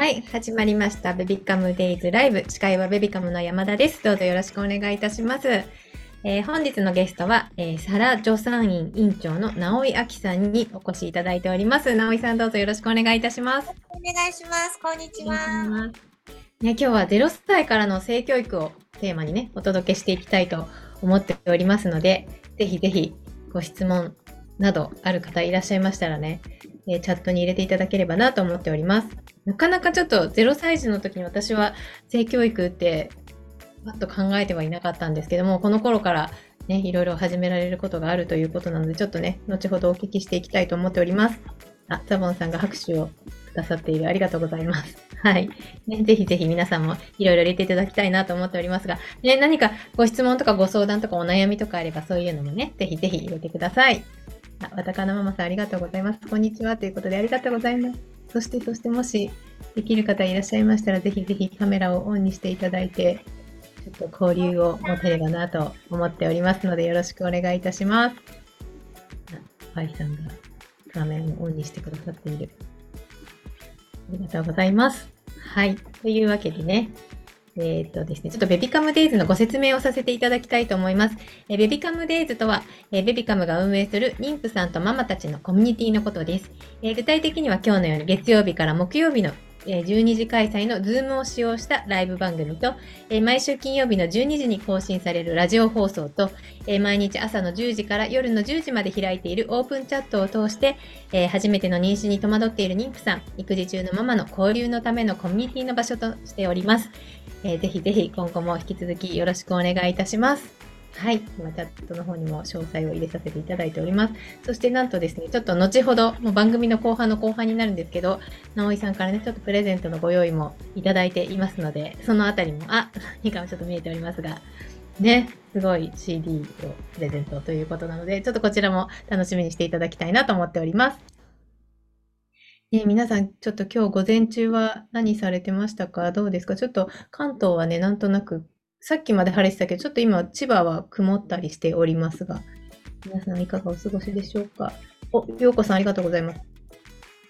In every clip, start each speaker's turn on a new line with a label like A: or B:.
A: はい、始まりました。ベビカムデイズライブ。司会はベビカムの山田です。どうぞよろしくお願いいたします。えー本日のゲストは、えー、サラ助産院院長の直井明さんにお越しいただいております。直井さんどうぞよろしくお願いいたします。
B: お願いします。こんにちは。
A: ね、今日は0歳からの性教育をテーマにね、お届けしていきたいと思っておりますので、ぜひぜひご質問などある方いらっしゃいましたらね、えーチャットに入れていただければなと思っております。なかなかちょっと0歳児の時に私は性教育ってパッと考えてはいなかったんですけども、この頃からね、いろいろ始められることがあるということなので、ちょっとね、後ほどお聞きしていきたいと思っております。あ、ザボンさんが拍手をくださっている。ありがとうございます。はい。ね、ぜひぜひ皆さんもいろいろ入れていただきたいなと思っておりますが、ね、何かご質問とかご相談とかお悩みとかあればそういうのもね、ぜひぜひ入れてください。あ、わたかのママさんありがとうございます。こんにちは。ということでありがとうございます。そして、そしてもしできる方いらっしゃいましたら、ぜひぜひカメラをオンにしていただいて、ちょっと交流を持てればなと思っておりますので、よろしくお願いいたします。あ、ファイさんが画面をオンにしてくださっている。ありがとうございます。はい。というわけでね、えっ、とですね、ちょっとベビカムデイズのご説明をさせていただきたいと思います。えベビカムデイズとは、えベビカムが運営する妊婦さんとママたちのコミュニティのことです。え具体的には今日のように月曜日から木曜日の12時開催の Zoom を使用したライブ番組と、毎週金曜日の12時に更新されるラジオ放送と、毎日朝の10時から夜の10時まで開いているオープンチャットを通して、初めての妊娠に戸惑っている妊婦さん、育児中のママの交流のためのコミュニティの場所としております。ぜひぜひ今後も引き続きよろしくお願いいたします。はい。今、チャットの方にも詳細を入れさせていただいております。そしてなんとですね、ちょっと後ほど、もう番組の後半の後半になるんですけど、直井さんからね、ちょっとプレゼントのご用意もいただいていますので、そのあたりも、あ、何かもちょっと見えておりますが、ね、すごい CD をプレゼントということなので、ちょっとこちらも楽しみにしていただきたいなと思っております。ね、皆さん、ちょっと今日午前中は何されてましたか？どうですか？ちょっと関東はね、なんとなく、さっきまで晴れてたけど、ちょっと今、千葉は曇ったりしておりますが、皆さんいかがお過ごしでしょうか？お、ようこさんありがとうございます。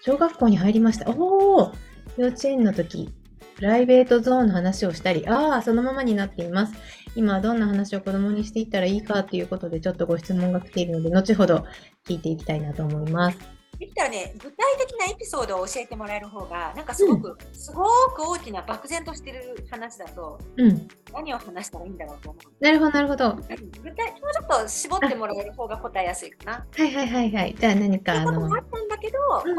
A: 小学校に入りました。おー幼稚園の時、プライベートゾーンの話をしたり、ああ、そのままになっています。今はどんな話を子供にしていったらいいかっていうことで、ちょっとご質問が来ているので、後ほど聞いていきたいなと思います。
B: できたらね、具体的なエピソードを教えてもらえる方が、なんかすごく、すごく大きな漠然としてる話だと、
A: うん。
B: 何を話したらいいんだろうと思う。
A: なるほど、なるほど。は
B: 具体、もうちょっと絞ってもらえる方が答えやすいかな。
A: いはいはいはい。じゃあ何か、あの
B: あ、ったんだけど、
A: うん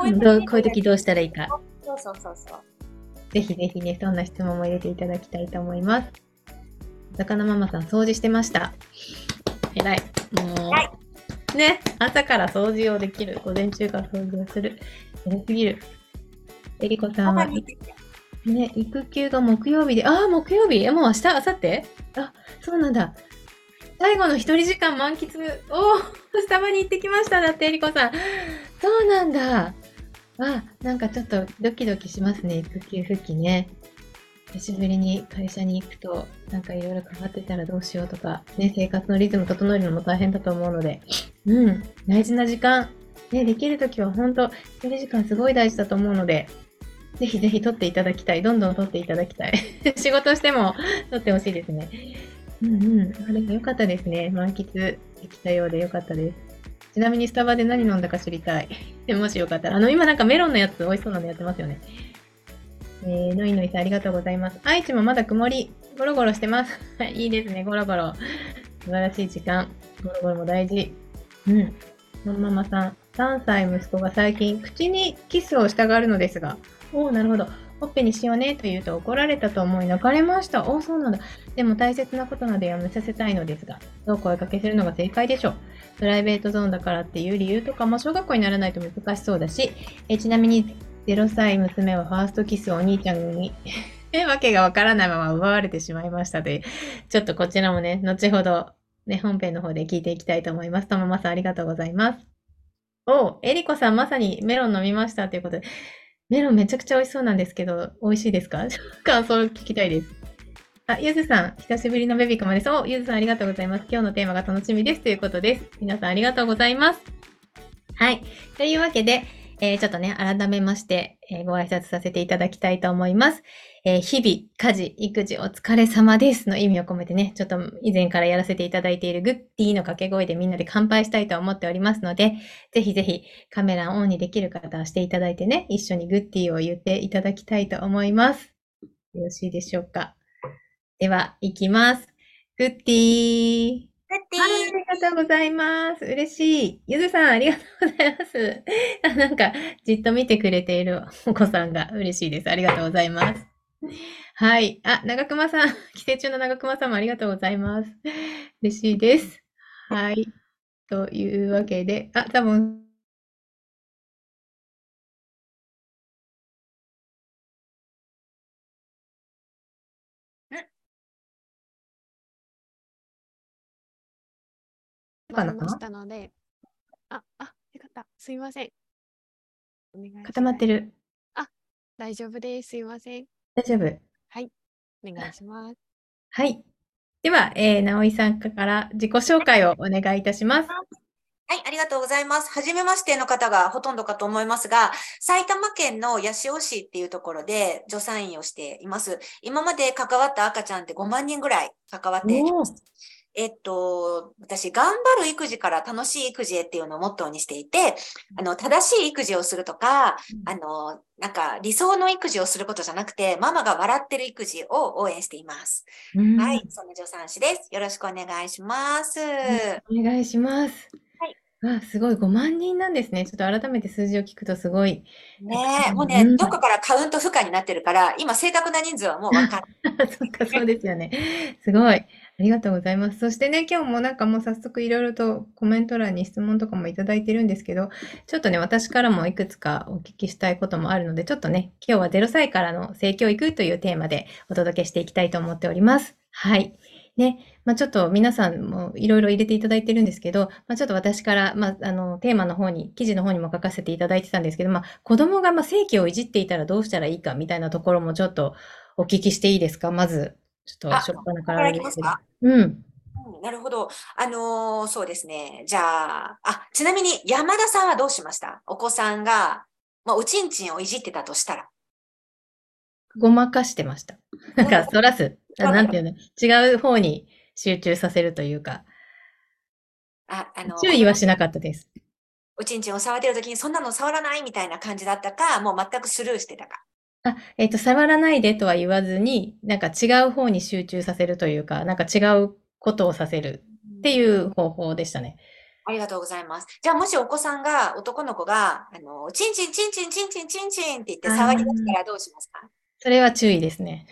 B: こういう
A: 時どうしたらいいか。
B: そうそうそうそう。
A: ぜひぜひね、そんな質問も入れていただきたいと思います。魚ママさん、掃除してました。えらい。もう、
B: はい
A: ね、朝から掃除をできる。午前中から掃除をする。偉すぎる。えりこさんは、ね、育休が木曜日で、ああ、木曜日？え、もう明日、明後日？あ、そうなんだ。最後の一人時間満喫。おー、スタバに行ってきました。だって、えりこさん。そうなんだ。あ、なんかちょっとドキドキしますね。育休復帰ね。久しぶりに会社に行くと、なんかいろいろ変わってたらどうしようとか、ね、生活のリズム整えるのも大変だと思うので、うん、大事な時間、ね、できるときは本当、一人時間すごい大事だと思うので、ぜひぜひ取っていただきたい。どんどん取っていただきたい。仕事しても取ってほしいですね。うんうん。あれが良かったですね。満喫できたようで良かったです。ちなみにスタバで何飲んだか知りたい。もしよかったら。あの、今なんかメロンのやつ美味しそうなのやってますよね。えー、のいのいさんありがとうございます。愛知もまだ曇り、ゴロゴロしてます。いいですね、ゴロゴロ。素晴らしい時間。ゴロゴロも大事。うん。のママさん、3歳息子が最近、口にキスをしたがるのですが、おおなるほど。ほっぺにしようねと言うと怒られたと思い泣かれました。おおそうなんだ。でも大切なことなのでやめさせたいのですが、どう声かけするのが正解でしょう。プライベートゾーンだからっていう理由とかも小学校にならないと難しそうだし、えちなみに0歳娘はファーストキスをお兄ちゃんにえ わけがわからないまま奪われてしまいましたという、ちょっとこちらもね、後ほどね、本編の方で聞いていきたいと思います。ともまさんありがとうございます。おえりこさんまさにメロン飲みましたということで、メロンめちゃくちゃ美味しそうなんですけど、美味しいですか？感想を聞きたいです。あ、ゆずさん、久しぶりのベビカムです。お、ゆずさんありがとうございます。今日のテーマが楽しみですということです。皆さんありがとうございます。はい。というわけで、えちょっとね、改めまして、えーご挨拶させていただきたいと思います。えー日々、家事、育児お疲れ様ですの意味を込めてね、ちょっと以前からやらせていただいているグッディーの掛け声でみんなで乾杯したいと思っておりますので、ぜひぜひカメラオンにできる方はしていただいてね、一緒にグッディーを言っていただきたいと思います。よろしいでしょうか。では、いきます。グッディー。ありがとうございます。嬉しい。ゆずさん、ありがとうございます。なんか、じっと見てくれているお子さんが嬉しいです。ありがとうございます。はい。あ、長熊さん、寄生虫の長熊さんもありがとうございます。嬉しいです。はい。というわけで、あ、多分、かな
C: ましたので、あ、あ、よかった。すいません。お願いします
A: 固まってる。
C: 大丈夫です。すいません。
A: 大丈夫。
C: お願いします。
A: はい。では、えー、直井さんから自己紹介をお願いいたします。
B: はい、ありがとうございます。はじめましての方がほとんどかと思いますが、埼玉県の八潮市っていうところで助産院をしています。今まで関わった赤ちゃんって5万人ぐらい関わっています。えっと、私、頑張る育児から楽しい育児へっていうのをモットーにしていて、あの、正しい育児をするとか、あの、なんか理想の育児をすることじゃなくて、ママが笑ってる育児を応援しています。
A: うん
B: はい、その助産師です。よろしくお願いします。
A: お願いします。
B: はい。
A: あ、すごい。5万人なんですね。ちょっと改めて数字を聞くとすごい。
B: ねえ、
A: うん
B: もうね、どこからカウント不可になってるから、今正確な人数はもう分かる。
A: そっか、そうですよね。すごい。ありがとうございます。そしてね、今日もなんかもう早速いろいろとコメント欄に質問とかもいただいてるんですけど、ちょっとね、私からもいくつかお聞きしたいこともあるので、ちょっとね、今日は0歳からの性教育というテーマでお届けしていきたいと思っております。はい。ね、まあちょっと皆さんもいろいろ入れていただいてるんですけど、まあちょっと私から、まああの、テーマの方に、記事の方にも書かせていただいてたんですけど、まあ子供がまあ性器をいじっていたらどうしたらいいかみたいなところもちょっとお聞きしていいですか？まず、ちょっと
B: あ
A: 初っ端か
B: から
A: らですうん。
B: うんなるほど。あのーそうですね。じゃあ、あ、ちなみに山田さんはどうしました？お子さんが、まあ、おちんちんをいじってたとしたら。
A: ごまかしてました。なんか、そらす。あなんていうの、違う方に集中させるというか、
B: あ、あの、
A: 注意はしなかったです。
B: おちんちんを触ってる時にそんなの触らない？みたいな感じだったか、もう全くスルーしてたか。
A: あ、えっと、触らないでとは言わずに、なんか違う方に集中させるというか、なんか違うことをさせるっていう方法でしたね。
B: ありがとうございます。じゃあ、もしお子さんが、男の子が、あの、ちんちんちんちんちんちんちんちんって言って触り出したらどうしますか？
A: それは注意ですね。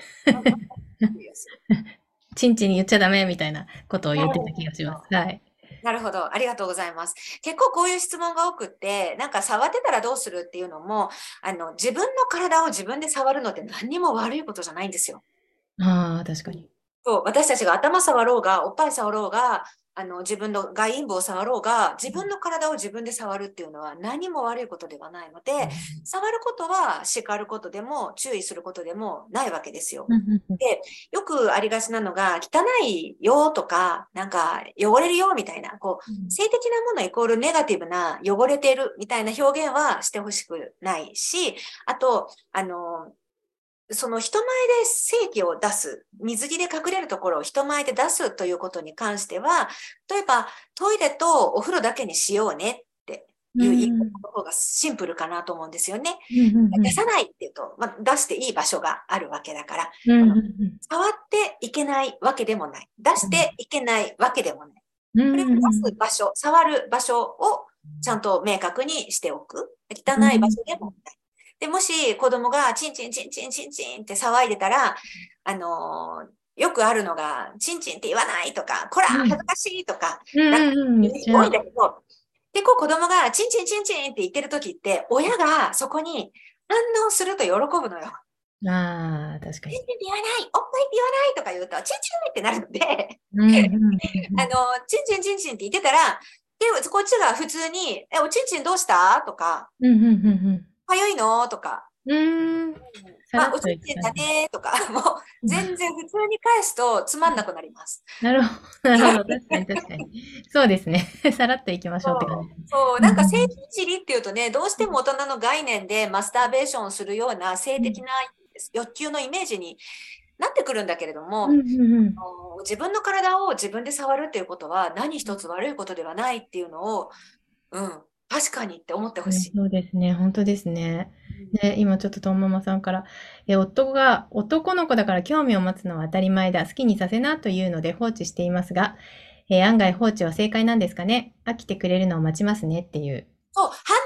A: ちんちんに言っちゃダメみたいなことを言ってた気がします。はい。
B: なるほど。ありがとうございます。結構こういう質問が多くって、なんか触ってたらどうするっていうのも、あの、自分の体を自分で触るのって何にも悪いことじゃないんですよ。
A: ああ、確かに。
B: そう、私たちが頭触ろうが、おっぱい触ろうが、あの、自分の外陰部を触ろうが、自分の体を自分で触るっていうのは何も悪いことではないので、触ることは叱ることでも注意することでもないわけですよ。
A: うん。うんうん
B: よくありがちなのが、汚いよとか、なんか汚れるよみたいな、こう、性的なものイコールネガティブな汚れてるみたいな表現はしてほしくないし、あと、あの、その人前で性器を出す、水着で隠れるところを人前で出すということに関しては、例えばトイレとお風呂だけにしようねっていう言い方の方がシンプルかなと思うんですよね。出さないっていうと、まあ、出していい場所があるわけだから、触っていけないわけでもない。出していけないわけでもない。
A: うん
B: これを出す場所、触る場所をちゃんと明確にしておく。汚い場所でもない。で、もし子供がチンチンチンチンチンチンって騒いでたら、あのーよくあるのが、チンチンって言わないとか、こら、
A: うん。
B: 恥ずかしいとか、
A: うんうんうん。めっちゃ
B: 多いんだけど、結構子供がチンチンチンチンって言ってる時って、親がそこに反応すると喜ぶのよ。
A: ああ、確かに。
B: チンチンって言わない、おっぱいって言わないとか言うと、チンチンってなるので、
A: うんうんうん。
B: あの、チンチンチンチンって言ってたら、で、こっちが普通に、え、おちんちんどうした？とか、
A: うんうんうん
B: かゆいの？とか、
A: うん。
B: あ、
A: さらっと
B: おちんちんだねとか、もう全然普通に返すとつまんなくなります。
A: なるほど、なるほど。確かに確かに。そうですね。さらっといきましょうって感じ。
B: そう、なんか
A: うん
B: 性器いじりっていうとね、どうしても大人の概念でマスターベーションをするような性的な欲求のイメージになってくるんだけれども、
A: うんうんうん。
B: 自分の体を自分で触るっていうことは何一つ悪いことではないっていうのを、うん、確かにって思ってほしい。
A: そうですね。本当ですね。ね、今ちょっととんママさんから、え、夫が男の子だから興味を持つのは当たり前だ。好きにさせなというので放置していますが、えー案外放置は正解なんですかね？飽きてくれるのを待ちますねっていう。
B: そう、反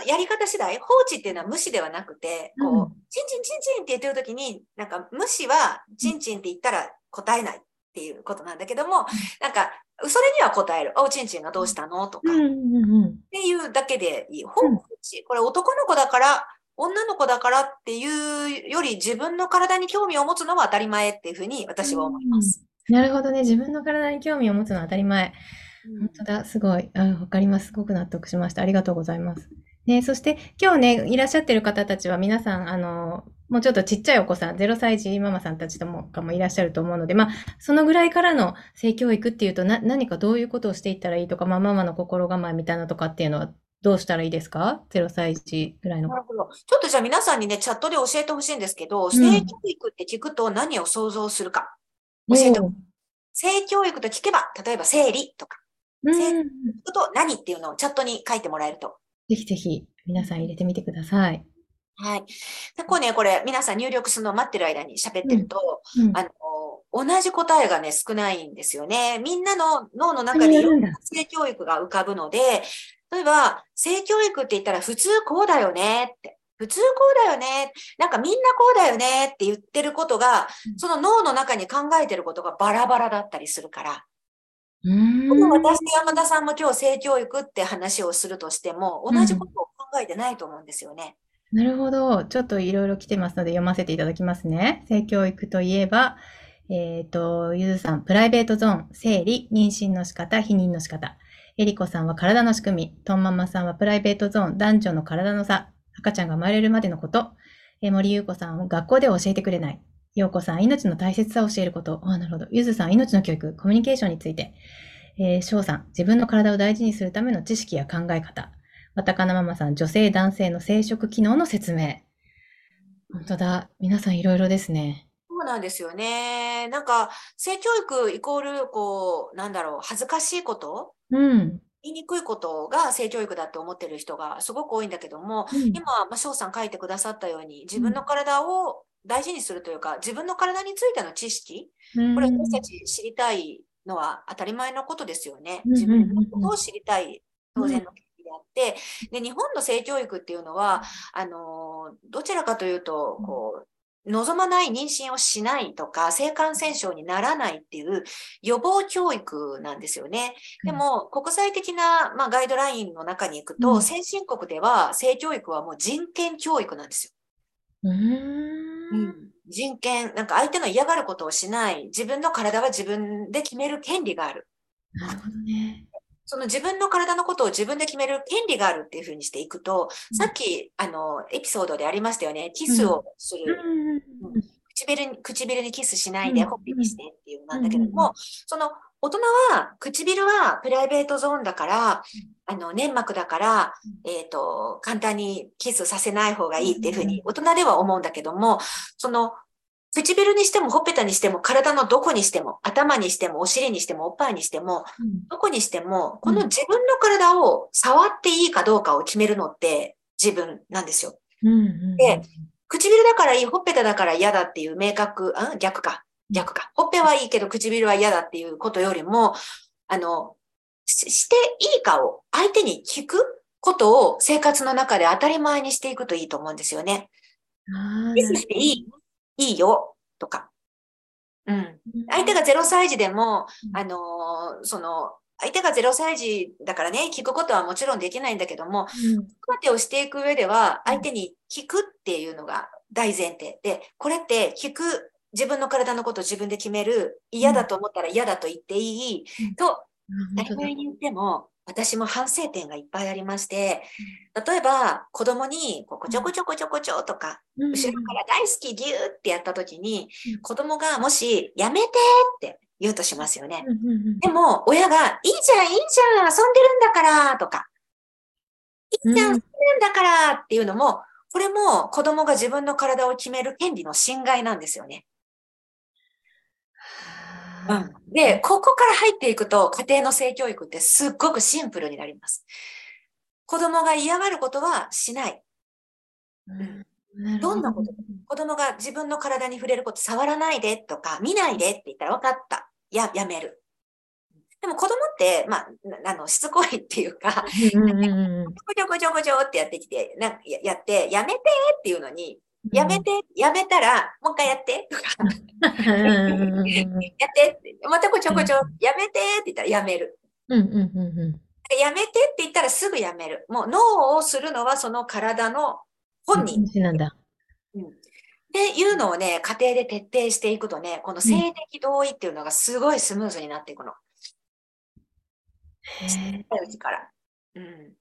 B: 応のやり方次第、放置っていうのは無視ではなくて、こ
A: うん
B: う、チンチンチンチンって言ってる時に、なんか無視はチンチンって言ったら答えないっていうことなんだけども、なんか、それには答える。お、チンチンがどうしたの？とか、っ
A: うんうんうん。
B: ていうだけでいい。放置、これ男の子だから、女の子だからっていうより自分の体に興味を持つのは当たり前っていうふうに私は思います。
A: なるほどね。自分の体に興味を持つのは当たり前。本当だ、すごい。あ、わかります。すごく納得しました。ありがとうございます。ね、そして今日ね、いらっしゃってる方たちは皆さん、あの、もうちょっとちっちゃいお子さん、0歳児ママさんたちともかもいらっしゃると思うので、まあ、そのぐらいからの性教育っていうと、な、何かどういうことをしていったらいいとか、まあ、ママの心構えみたいなとかっていうのはどうしたらいいですか ?0 歳児ぐらいの
B: な。るほど。ちょっとじゃあ皆さんにね、チャットで教えてほしいんですけど、
A: ん
B: 性教育って聞くと何を想像するか。教えて
A: おー
B: 性教育と聞けば、例えば生理とか、
A: うん。
B: 聞くと何っていうのをチャットに書いてもらえると。
A: ぜひぜひ、皆さん入れてみてください。
B: はい。結構ね、これ、皆さん入力するのを待ってる間に喋ってると、
A: うん
B: あの、同じ答えがね、少ないんですよね。みんなの脳の中でいろんな性教育が浮かぶので、例えば、性教育って言ったら普通こうだよねって。普通こうだよね。なんかみんなこうだよねって言ってることが
A: うん、
B: その脳の中に考えてることがバラバラだったりするから、
A: うーん。
B: 私と山田さんも今日性教育って話をするとしても、同じことを考えてないと思うんですよね。
A: なるほど。ちょっといろいろ来てますので読ませていただきますね。性教育といえば、えっと、ゆずさん、プライベートゾーン、生理、妊娠の仕方、避妊の仕方。えりこさんは体の仕組み。とんままさんはプライベートゾーン、男女の体の差。赤ちゃんが生まれるまでのこと。え森ゆうこさん、学校では教えてくれない。ようこさん、命の大切さを教えること。あ、なるほど。ゆずさん、命の教育、コミュニケーションについて。えー、しょうさん、自分の体を大事にするための知識や考え方。わたかなママさん、女性、男性の生殖機能の説明。本当だ。皆さんいろいろですね。
B: そうなんですよね。なんか、性教育イコール、こう、なんだろう、恥ずかしいこと？
A: うん。
B: 言いにくいことが性教育だって思ってる人がすごく多いんだけども、
A: うん
B: 今、まあ、翔さん書いてくださったように、自分の体を大事にするというか、自分の体についての知識、これ私たち知りたいのは当たり前のことですよね。
A: うん
B: 自分のことを知りたい当然のあって、で、日本の性教育っていうのは、あの、どちらかというと、こう、望まない妊娠をしないとか、性感染症にならないっていう予防教育なんですよね。でも、国際的な、まあ、ガイドラインの中に行くと、
A: うん
B: 先進国では性教育はもう人権教育なんですよ。
A: う。
B: うん人権、なんか相手の嫌がることをしない、自分の体は自分で決める権利がある。
A: なるほどね。
B: その自分の体のことを自分で決める権利があるっていうふうにしていくと、
A: うん。
B: さっき、あの、エピソードでありましたよね。キスをする。
A: うん。
B: 唇に、唇にキスしないで、
A: うん。
B: ほっぺにしてっていうのなんだけども、その、大人は、唇はプライベートゾーンだから、あの、粘膜だから、えっと、簡単にキスさせない方がいいっていうふうに、大人では思うんだけども、その、唇にしても、ほっぺたにしても、体のどこにしても、頭にしても、お尻にしても、おっぱいにしても、どこにしても、この自分の体を触っていいかどうかを決めるのって自分なんですよ。
A: うんうん。
B: で唇だからいい、ほっぺただから嫌だっていう明確、あ逆か、逆か。ほっぺはいいけど唇は嫌だっていうことよりも、あの、ししていいかを相手に聞くことを生活の中で当たり前にしていくといいと思うんですよね。
A: あー
B: キスしていいいいよとか。うん。相手が0歳児でも、
A: うん。
B: あのーその、相手が0歳児だからね、聞くことはもちろんできないんだけども、
A: うん。
B: 子育てをしていく上では、相手に聞くっていうのが大前提で、これって聞く、自分の体のことを自分で決める、嫌だと思ったら嫌だと言っていい、と、
A: 当
B: たり前に言っても、私も反省点がいっぱいありまして、例えば子供にこうこちょこちょこちょこちょとか、
A: うん
B: 後ろから大好きギューってやった時に
A: うん、
B: 子供がもしやめてって言うとしますよね。
A: うんうんうん
B: でも親がいいじゃんいいじゃん遊んでるんだからとか、いいじゃん遊んでるんだからっていうのも、これも子供が自分の体を決める権利の侵害なんですよね。で、ここから入っていくと、家庭の性教育ってすっごくシンプルになります。子供が嫌がることはしない。
A: あ
B: んどんなこと？子供が自分の体に触れること触らないでとか、見ないでって言ったら分かった。や、やめる。でも子供って、まあ、なあの、しつこいっていうか、
A: うんうんうんうん
B: ごちょごちょごちょってやってきて、なんやって、やめてっていうのに、やめて、やめたら、もう一回やってとか、やってまたごちょごちょ、やめてって言ったらやめる。
A: うんうんうんうん
B: やめてって言ったらすぐやめる。もうノーをするのはその体の本人。
A: 話なんだ。
B: っていうのをね、家庭で徹底していくとね、この性的同意っていうのがすごいスムーズになっていくの。
A: へ
B: 小さいうちから。うん。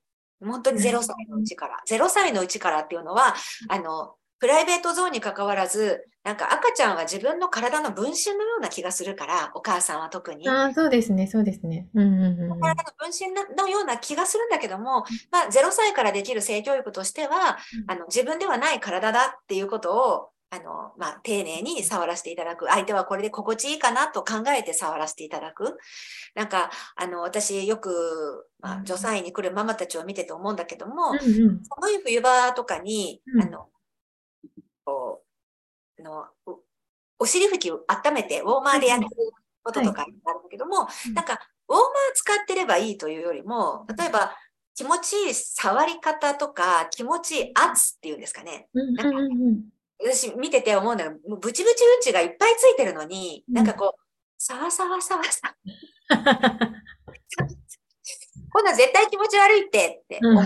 B: 本当に0歳のうちから。0歳のうちからっていうのは、あの、プライベートゾーンに関わらず、なんか赤ちゃんは自分の体の分身のような気がするから、お母さんは特に。
A: ああ、そうですね、そうですね。うんうんうんうん。
B: 体の分身のような気がするんだけども、まあ、0歳からできる性教育としては、
A: うん
B: あの自分ではない体だっていうことをあの、まあ、丁寧に触らせていただく。相手はこれで心地いいかなと考えて触らせていただく。なんか、あの、私よく、まあ、助産院に来るママたちを見てて思うんだけども、
A: うんうん
B: 寒い冬場とかに、
A: うん
B: あの、こう、あの、おお尻拭きを温めて、ウォーマーでやってることとかあるんだけども、
A: うん
B: なんか、ウォーマー使ってればいいというよりも、例えば、気持ちいい触り方とか、気持ちいい圧っていうんですかね。
A: うんうんうん
B: 私見てて思うんだけど、もうブチブチうんちがいっぱいついてるのに、
A: うん
B: なんかこう、さわさわさわさ、こんなん絶対気持ち悪いってって思う。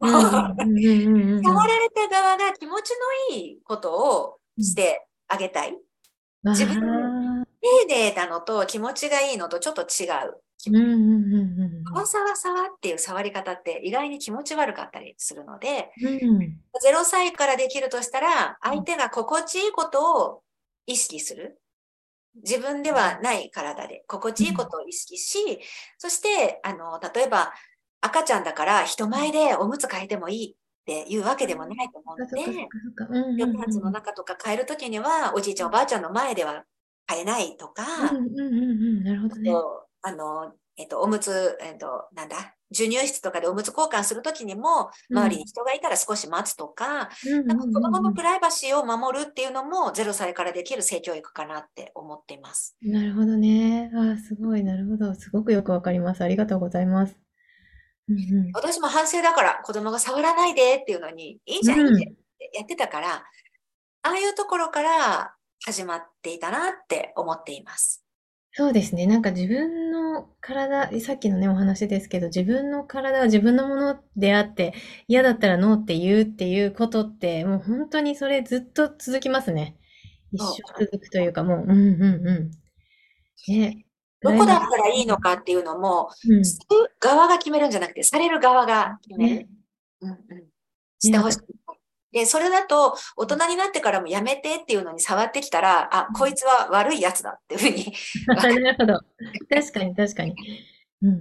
B: 触られた側が気持ちのいいことをしてあげたい。自分丁寧なのと気持ちがいいのとちょっと違う。
A: うんうんうんうん
B: さわさわさわっていう触り方って意外に気持ち悪かったりするので、
A: うん
B: 0歳からできるとしたら、相手が心地いいことを意識する。自分ではない体で心地いいことを意識し、そして、あの、例えば赤ちゃんだから人前でおむつ替えてもいいっていうわけでもないと思うので
A: そっかそっ、かそっかうんうんうん
B: パンツの中とか変えるときには、おじいちゃんおばあちゃんの前では変えないとか、
A: うんうんうんうんなるほどね。
B: とあの、えっと、おむつ、えっと、なんだ、授乳室とかでおむつ交換するときにも、周りに人がいたら少し待つとか、なんか子供のプライバシーを守るっていうのも0歳からできる性教育かなって思っています。
A: なるほどね。ああ、すごい、なるほど。すごくよくわかります。ありがとうございます。うんうん
B: 私も反省だから子供が触らないでっていうのに、いいじゃん、ってやってたから、ああいうところから始まっていたなって思っています。
A: そうですね。なんか自分の体、さっきのね、お話ですけど、自分の体は自分のものであって、嫌だったらノーって言うっていうことって、もう本当にそれずっと続きますね。一生続くというか、もう、うんうんうん。ね。
B: どこだったらいいのかっていうのも、
A: うん。
B: する側が決めるんじゃなくて、される側が決める。
A: ね。
B: うんうん、してほしい。で、それだと、大人になってからもやめてっていうのに触ってきたら、あ、こいつは悪いやつだっていうふうに。
A: なるほど。確かに、確かに。うんうん。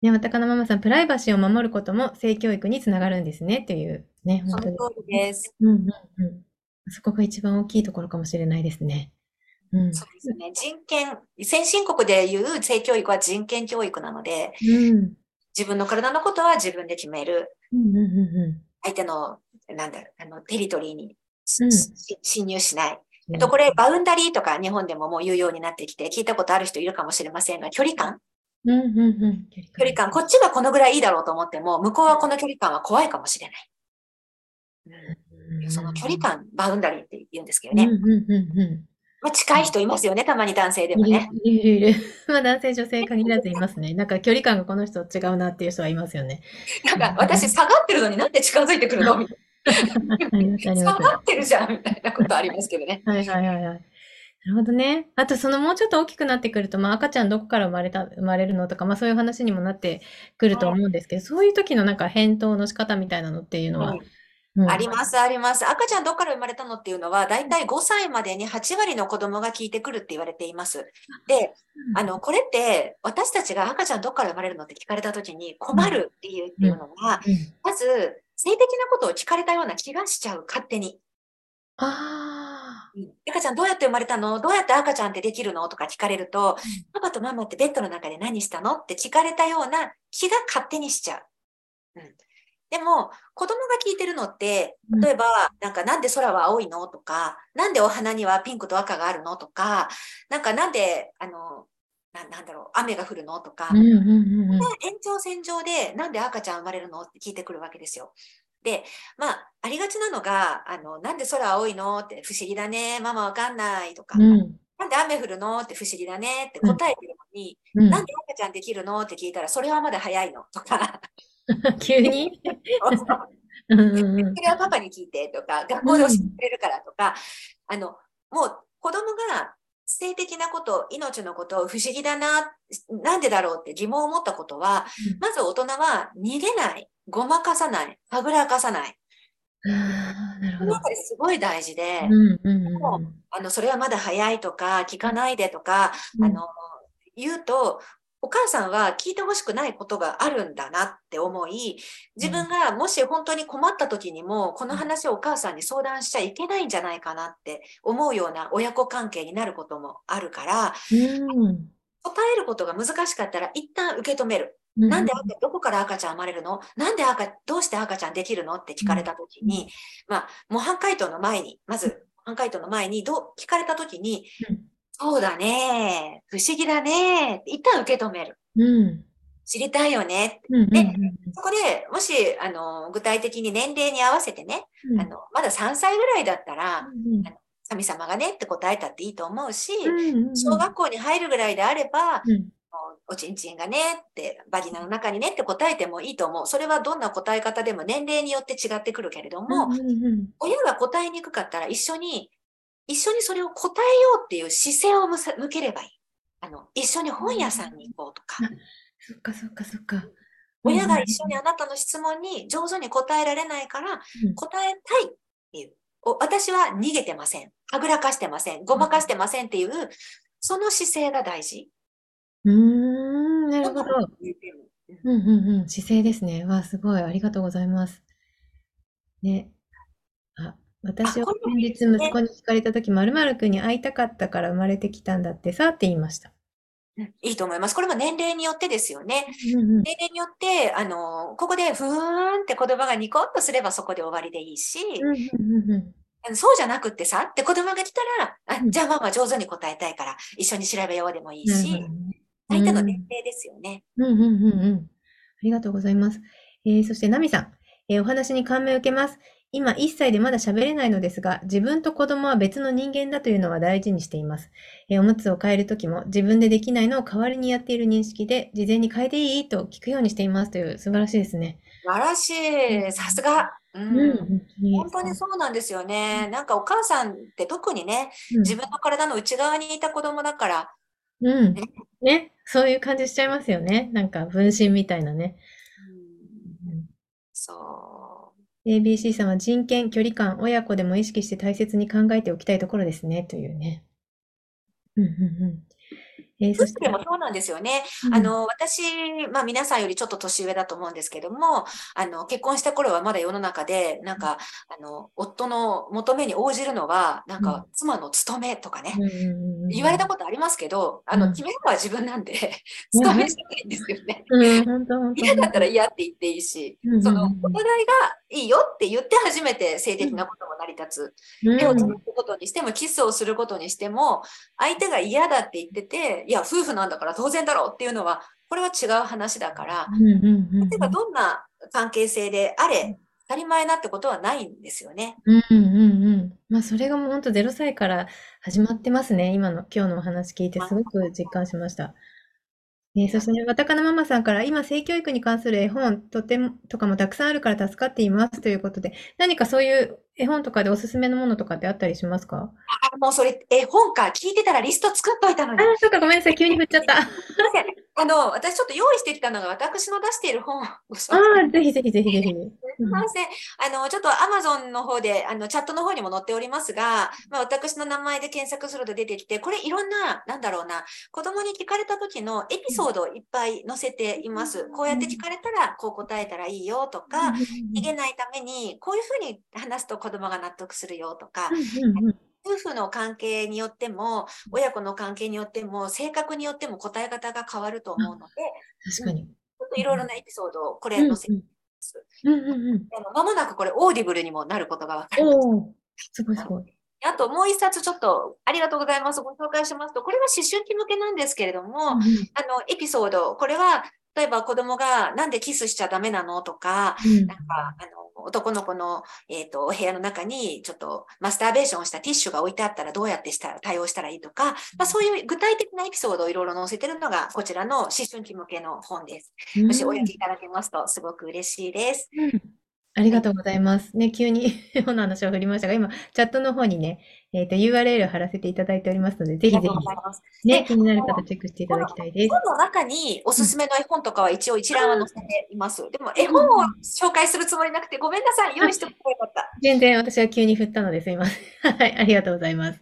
A: で、またかなママさん、プライバシーを守ることも性教育につながるんですね、という、ね、
B: そ
A: 本当に。
B: の通りです。
A: うんうんうん。そこが一番大きいところかもしれないですね。うん。
B: そうですね。人権、先進国でいう性教育は人権教育なので、
A: うん。
B: 自分の体のことは自分で決める。
A: うんうんうん
B: 相手の、なんだろう、あの、テリトリーにし
A: うん
B: し侵入しない。
A: うん。
B: えっと、これ、バウンダリーとか日本でももう言うようになってきて、聞いたことある人いるかもしれませんが、距離感？
A: うんうんうん。距
B: 距離感、こっちはこのぐらいいいだろうと思っても、向こうはこの距離感は怖いかもしれない。うんその距離感、バウンダリーって言うんですけどね。
A: うんうんうんう
B: まあ、近い人いますよね、たまに男性で
A: ん。いる
B: もね。
A: いるいる。まあ男性女性限らずいますね。なんか距離感がこの人と違うなっていう人はいますよね。
B: なんか、私下がってるのになんで近づいてくるの？みたいな。下がってるじゃんみたいなことありますけどね。
A: はいはいはいはい。なるほどね。あと、そのもうちょっと大きくなってくると、まあ、赤ちゃんどこから生まれた、生まれるのとか、まあ、そういう話にもなってくると思うんですけど、そういう時のなんか返答の仕方みたいなのっていうのは、
B: うん
A: うん。
B: あります、あります。赤ちゃんどっから生まれたのっていうのは、だいたい5歳までに8割の子供が聞いてくるって言われています。で、あの、これって、私たちが赤ちゃんどっから生まれるのって聞かれたときに困るっていうっていうのは、
A: うん。
B: まず、性的なことを聞かれたような気がしちゃう、勝手に。
A: あ
B: 赤ちゃんどうやって生まれたの？どうやって赤ちゃんってできるの？とか聞かれると、パパとママってベッドの中で何したの？って聞かれたような気が勝手にしちゃう。うん、でも、子供が聞いてるのって、
A: うん
B: 例えば、なんかなんで空は青いのとか、なんでお花にはピンクと赤があるのとか、なんかなんで、あの、ななんだろう、雨が降るのとか
A: あ。う、んうんうんうん。
B: 延長線上でなんで赤ちゃん生まれるのって聞いてくるわけですよ。で、まあ、ありがちなのが、あの、なんで空青いのって不思議だね、ママわかんないとか、
A: うん
B: なんで雨降るのって不思議だねって答えてるのに、
A: うん
B: なんで赤ちゃんできるのって聞いたら、それはまだ早いのとか、
A: 急に？
B: そ
A: うんうんうん。
B: れはパパに聞いてとか、学校で教えてくれるからとか、あの、もう子供が性的なこと、命のことを不思議だな、なんでだろうって疑問を持ったことは、
A: うん
B: まず大人は逃げない、ごまかさない、はぐらかさない。
A: なるほど。
B: すごい大事で、
A: うんうんうん
B: もあの、それはまだ早いとか、聞かないでとか、
A: うん。
B: あの、言うと、お母さんは聞いてほしくないことがあるんだなって思い、自分がもし本当に困った時にも、この話をお母さんに相談しちゃいけないんじゃないかなって思うような親子関係になることもあるから、
A: うん。
B: 答えることが難しかったら一旦受け止める。
A: うん。
B: なんで赤、どこから赤ちゃん生まれるの？なんで赤、どうして赤ちゃんできるのって聞かれたときに、まあ、模範解答の前に、まず、模範解答の前に、どう、聞かれたときに、
A: うん
B: そうだね、不思議だね、一旦受け止める。
A: うん。
B: 知りたいよね。
A: うんうん
B: でそこでもし、あの、具体的に年齢に合わせてね、
A: うん。
B: あの、まだ3歳ぐらいだったら、
A: うん
B: 神様がねって答えたっていいと思うし、
A: うんうん
B: 小学校に入るぐらいであれば、
A: うん。
B: おちんちんがねって、バギナの中にねって答えてもいいと思う。それはどんな答え方でも年齢によって違ってくるけれども、
A: うんうんうん。
B: 親が答えにくかったら一緒に、一緒にそれを答えようっていう姿勢を向ければいい。あの、一緒に本屋さんに行こうとか、
A: そっかそっかそっか。
B: 親が一緒にあなたの質問に上手に答えられないから
A: うん、
B: 答えたいっていう。お私は逃げてません。はぐらかしてません。ごまかしてませんっていう、その姿勢が大事。
A: うーん、なるほど。うんうんうん。姿勢ですね。わあ、すごい。ありがとうございます。ね。あ、私は先日息子に聞かれたとき、〇〇くんに会いたかったから生まれてきたんだってさって言いました。
B: うんいいと思います。これも年齢によってですよね。
A: うんうん
B: 年齢によって、あの、ここでふーんって子供がニコッとすればそこで終わりでいいし、
A: うんうんうんうん
B: あのそうじゃなくってさって子供が来たら、あ
A: うん
B: じゃあママ上手に答えたいから一緒に調べようでもいいし、
A: どね。
B: 相手の
A: うん
B: 年齢ですよね。
A: うんうんうんうん。ありがとうございます。えーそして、ナミさん、えーお話に感銘を受けます。今、1歳でまだ喋れないのですが、自分と子供は別の人間だというのは大事にしています。えーおむつを変えるときも、自分でできないのを代わりにやっている認識で、事前に変えていいと聞くようにしていますという素晴らしいですね。
B: 素晴らしい。さすが。う
A: うんん、本当に。
B: そうなんですよね。なんかお母さんって特にね、
A: うん
B: 自分の体の内側にいた子供だから、
A: うん
B: ね。
A: ね、そういう感じしちゃいますよね。なんか分身みたいなね。
B: う
A: ABC さんは人権、距離感、親子でも意識して大切に考えておきたいところですね、というね。えー
B: う。
A: そして、
B: でもそうなんですよね。
A: うん。
B: あの、私、まあ皆さんよりちょっと年上だと思うんですけども、あの、結婚した頃はまだ世の中で、なんか、あの、夫の求めに応じるのは、なん
A: うん。
B: か、妻の務めとかね
A: うん、
B: 言われたことありますけど、あの、
A: うん。
B: 決めるのは自分なんで、
A: う ん
B: 務めじゃないんですよね。嫌だったら嫌って言っていいしその、お互いがいいよって言って初めて性的なことも成り立つ。
A: うん。
B: 手をつなぐことにしても、キスをすることにしても、相手が嫌だって言ってて、いや、夫婦なんだから当然だろうっていうのは、これは違う話だから、例えばどんな関係性であれ、当たり前だってことはないんですよね。
A: うんうんうん。まあ、それがもう本当0歳から始まってますね。今の、今日のお話聞いてすごく実感しました。えーそしてね、わたかなママさんから、今、性教育に関する絵本、とても、とかもたくさんあるから助かっていますということで、何かそういう絵本とかでおすすめのものとかってあったりしますか？
B: あ、もうそれ、絵本か、聞いてたらリスト作っといたのに。
A: あ、そうか、ごめんなさい。急に振っちゃった。あ
B: すいません。あの、私ちょっと用意してきたのが、私の出している本をご紹介
A: あ、ぜひぜひぜひぜひ。
B: すみません。あの、ちょっと Amazon の方で、あの、チャットの方にも載っておりますが、まあ、私の名前で検索すると出てきて、これいろんな、なんだろうな、子供に聞かれた時のエピソードをいっぱい載せています。こうやって聞かれたら、こう答えたらいいよとか、逃げないために、こういうふうに話すと子供が納得するよとか、夫婦の関係によっても、親子の関係によっても、性格によっても答え方が変わると思うので、
A: 確かに。
B: ちょっといろいろなエピソードをこれ載せてます。
A: うんうん
B: 間もなくこれオーディブルにもなることが分かります。
A: すごいすごい。
B: あともう一冊ちょっとありがとうございます。ご紹介しますと、これは思春期向けなんですけれども、あのエピソード、これは例えば子供がなんでキスしちゃダメなのとか、なんかあの男の子の、えー、とお部屋の中にちょっとマスターベーションしたティッシュが置いてあったらどうやってしたら対応したらいいとか、まあ、そういう具体的なエピソードをいろいろ載せてるのがこちらの思春期向けの本です。もしお読みいただけますとすごく嬉しいです。
A: うんありがとうございます。ね、急に 本の話を振りましたが、今、チャットの方にね、えっ、と、URL を貼らせていただいておりますので、ぜひぜ。ひ、ね、
B: で
A: 気になる方チェックしていただきたいです。
B: 本の中におすすめの絵本とかは一応一覧は載せています。でも絵本を紹介するつもりなくてごめんなさい。用意しておけばよかった。
A: 全然私は急に振ったのですいません。はい、ありがとうございます。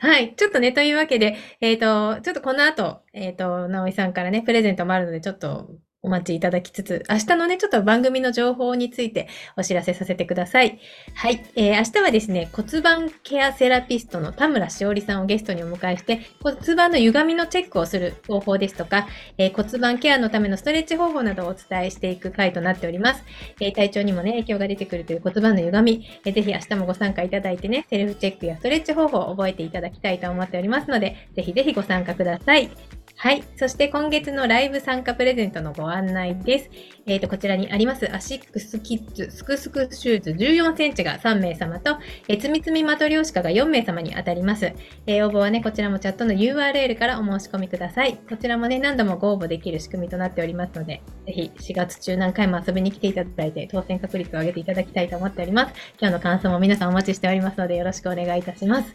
A: はい、ちょっとね、というわけで、えっ、と、ちょっとこの後、えっ、と、直井さんからね、プレゼントもあるので、ちょっとお待ちいただきつつ、明日のね、ちょっと番組の情報についてお知らせさせてください。はい、えー明日はですね、骨盤ケアセラピストの田村しおりさんをゲストにお迎えして、骨盤の歪みのチェックをする方法ですとか、えー骨盤ケアのためのストレッチ方法などをお伝えしていく回となっております。えー体調にもね、影響が出てくるという骨盤の歪み、えーぜひ明日もご参加いただいてね、セルフチェックやストレッチ方法を覚えていただきたいと思っておりますので、ぜひぜひご参加ください。はい。そして今月のライブ参加プレゼントのご案内です。えっ、と、こちらにありますアシックスキッズスクスクシューズ14センチが3名様と、えーつみつみマトリョーシカが4名様に当たります。えー応募はね、こちらもチャットの URL からお申し込みください。こちらもね、何度もご応募できる仕組みとなっておりますので、ぜひ4月中何回も遊びに来ていただいて、当選確率を上げていただきたいと思っております。今日の感想も皆さんお待ちしておりますので、よろしくお願いいたします。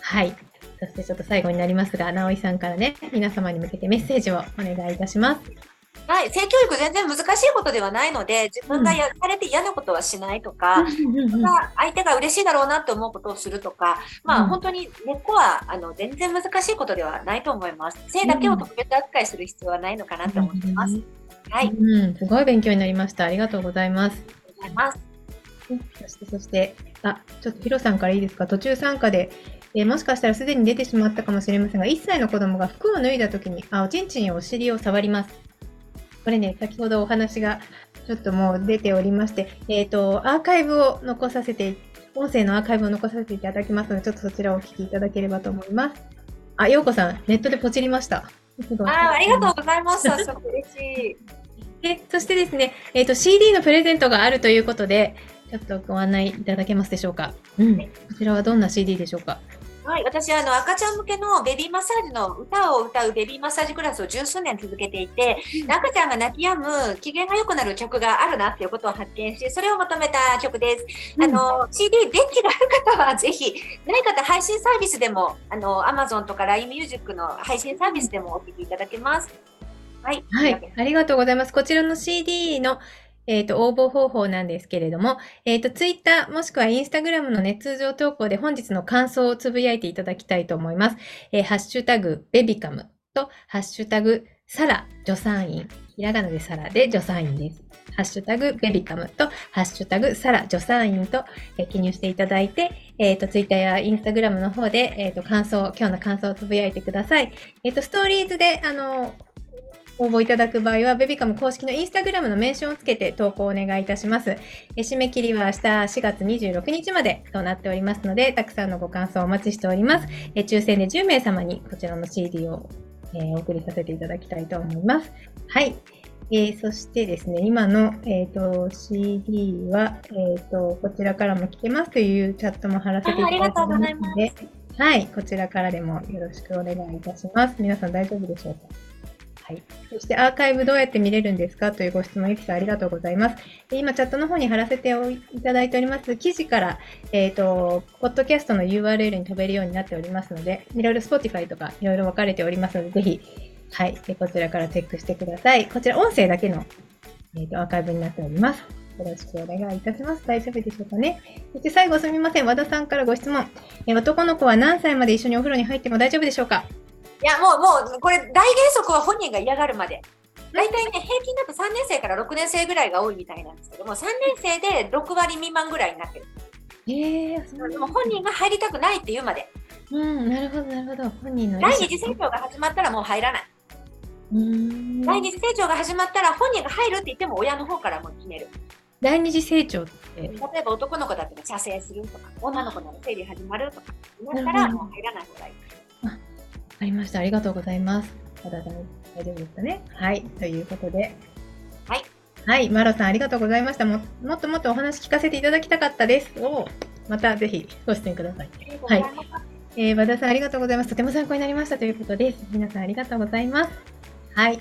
A: はい。そしてちょっと最後になりますが、直井さんからね、皆様に向けてメッセージをお願いいたします。
B: はい。性教育全然難しいことではないので、自分がやられて嫌なことはしないとか、が相手が嬉しいだろうなって思うことをするとか、ま
A: うん
B: あ本当に根っこはあの全然難しいことではないと思います。性だけを特別扱いする必要はないのかなと思ってます。はい。
A: うん、すごい勉強になりました。ありがとうございます。
B: がとうございます。
A: そして、そして、あ、ちょっとヒロさんからいいですか？途中参加で、えーもしかしたらすでに出てしまったかもしれませんが、1歳の子供が服を脱いだ時に、あ、おちんちんやお尻を触ります。これね、先ほどお話がちょっともう出ておりまして、えっ、と、アーカイブを残させて、音声のアーカイブを残させていただきますので、ちょっとそちらをお聞きいただければと思います。あ、ようこさん、ネットでポチりました。
B: あーありがとうございます。早速嬉しい。
A: で、そしてですね、えっ、と、CD のプレゼントがあるということで、ちょっとご案内いただけますでしょうか。うん。こちらはどんな CD でしょうか。
B: はい、私あの赤ちゃん向けのベビーマッサージの歌を歌うベビーマッサージクラスを十数年続けていて、赤ちゃんが泣き止む機嫌が良くなる曲があるなっていうことを発見し、それをまとめた曲です。あの CD 電池がある方はぜひ、ない方配信サービスでも、あの Amazon とか LINE Music の配信サービスでもお聴きいただけます。はい、
A: はい、ありがとうございます。こちらの CD の、えっ、と、応募方法なんですけれども、えっ、と、Twitter もしくは Instagram のね、通常投稿で本日の感想をつぶやいていただきたいと思います。えーハッシュタグ、ベビカムと、ハッシュタグ、サラ助産院。ひらがなでサラで助産院です。ハッシュタグ、ベビカムと、ハッシュタグ、サラ助産院と、えー記入していただいて、えっ、と、Twitter や Instagram の方で、えっ、と、感想、今日の感想をつぶやいてください。えっ、と、ストーリーズで、あの、応募いただく場合は、ベビカム公式のインスタグラムのメンションをつけて投稿をお願いいたします。え締め切りは明日4月26日までとなっておりますので、たくさんのご感想をお待ちしております。え抽選で10名様にこちらの CD を、えーお送りさせていただきたいと思います。はい。えーそしてですね、今の、えー、と CD は、えー、とこちらからも聞けますというチャットも貼らせていただいておりますので、はい、こちらからでもよろしくお願いいたします。皆さん大丈夫でしょうか？はい。そしてアーカイブどうやって見れるんですかというご質問、ゆきさんありがとうございます。今、チャットの方に貼らせていただいております記事から、えっ、と、ポッドキャストの URL に飛べるようになっておりますので、いろいろ Spotify とかいろいろ分かれておりますので、ぜひ、はい、でこちらからチェックしてください。こちら音声だけの、えー、とアーカイブになっております。よろしくお願いいたします。大丈夫でしょうかね。そして最後すみません。和田さんからご質問。えー男の子は何歳まで一緒にお風呂に入っても大丈夫でしょうか？
B: いや、もう、もう、これ、大原則は本人が嫌がるまで。大体ね、平均だと3年生から6年生ぐらいが多いみたいなんですけども、3年生で6割未満ぐらいになってる。
A: ええー、そう
B: でも本人が入りたくないっていうまで。
A: うん、なるほど、なるほど。本人の意
B: 第
A: 思
B: 二次成長が始まったらもう入らない。
A: うーん
B: 第二次成長が始まったら本人が入るって言っても親の方からも決める。
A: 第二次成長って、
B: 例えば男の子だったら射精するとか、女の子なら生理始まるとか、なったらもう入らない方がいい。
A: ありました。ありがとうございます。和田さん、大丈夫ですかね？はい、ということで。
B: はい。
A: はい、マロさんありがとうございました。ももっともっとお話聞かせていただきたかったです。おまたぜひご出演ください。はいえー、和田さんありがとうございます。とても参考になりましたということです。皆さんありがとうございます。はい。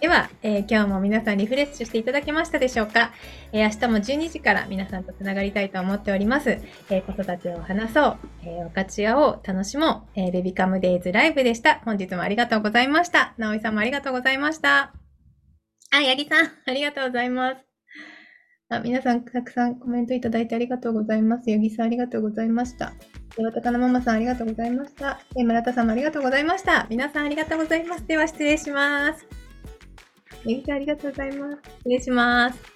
A: では、えー今日も皆さんリフレッシュしていただけましたでしょうか、えー明日も12時から皆さんとつながりたいと思っております。えー子育てを話そう、えー分かち合おう、楽しもう、えーベビカムデイズライブでした。本日もありがとうございました。直井さんもありがとうございました。あ、八木さん、ありがとうございます。あ皆さん、たくさんコメントいただいてありがとうございます。八木さん、ありがとうございました。では、高野ママさん、ありがとうございました。え村田さんもありがとうございました。皆さん、ありがとうございます。では、失礼します。勉強、ありがとうございます。失礼します。